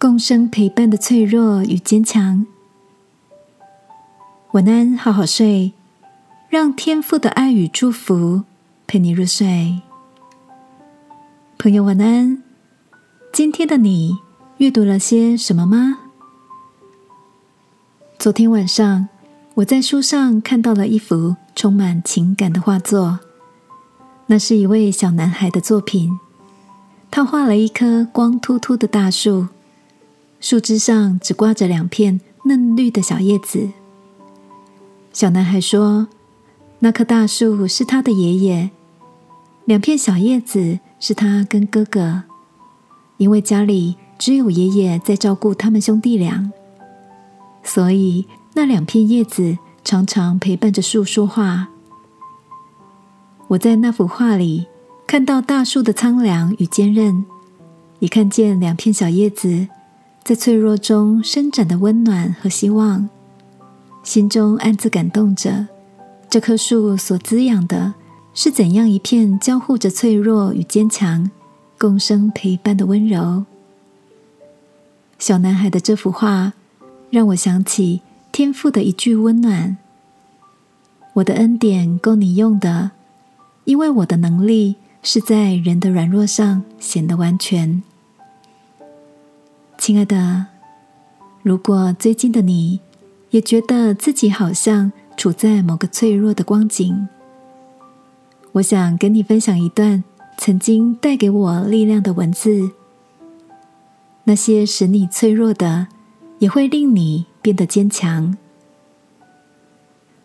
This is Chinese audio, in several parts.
共生陪伴的脆弱与坚强。晚安，好好睡，让天父的爱与祝福陪你入睡。朋友，晚安。今天的你阅读了些什么吗？昨天晚上，我在书上看到了一幅充满情感的画作，那是一位小男孩的作品。他画了一棵光秃秃的大树。树枝上只挂着两片嫩绿的小叶子。小男孩说：“那棵大树是他的爷爷，两片小叶子是他跟哥哥，因为家里只有爷爷在照顾他们兄弟俩，所以那两片叶子常常陪伴着树说话。”我在那幅画里看到大树的苍凉与坚韧，也看见两片小叶子。在脆弱中伸展的温暖和希望，心中暗自感动着。这棵树所滋养的是怎样一片交互着脆弱与坚强、共生陪伴的温柔？小男孩的这幅画让我想起天父的一句温暖：“我的恩典够你用的，因为我的能力是在人的软弱上显得完全。”亲爱的，如果最近的你也觉得自己好像处在某个脆弱的光景，我想跟你分享一段曾经带给我力量的文字。那些使你脆弱的，也会令你变得坚强。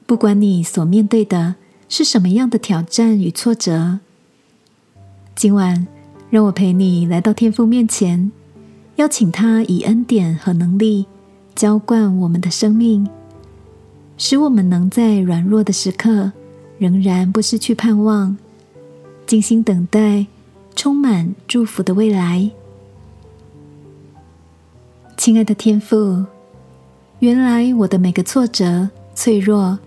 不管你所面对的是什么样的挑战与挫折，今晚让我陪你来到天父面前。邀请他以恩典和能力浇灌我们的生命，使我们能在软弱的时刻仍然不失去盼望，静心等待充满祝福的未来。亲爱的天父，原来我的每个挫折、脆弱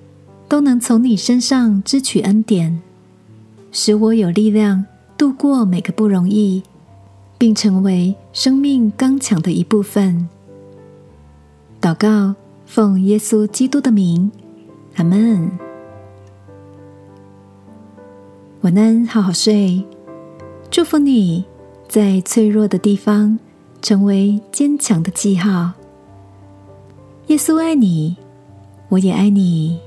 都能从你身上支取恩典，使我有力量度过每个不容易。并成为生命刚强的一部分。祷告，奉耶稣基督的名，阿门。晚安，好好睡。祝福你在脆弱的地方成为坚强的记号。耶稣爱你，我也爱你。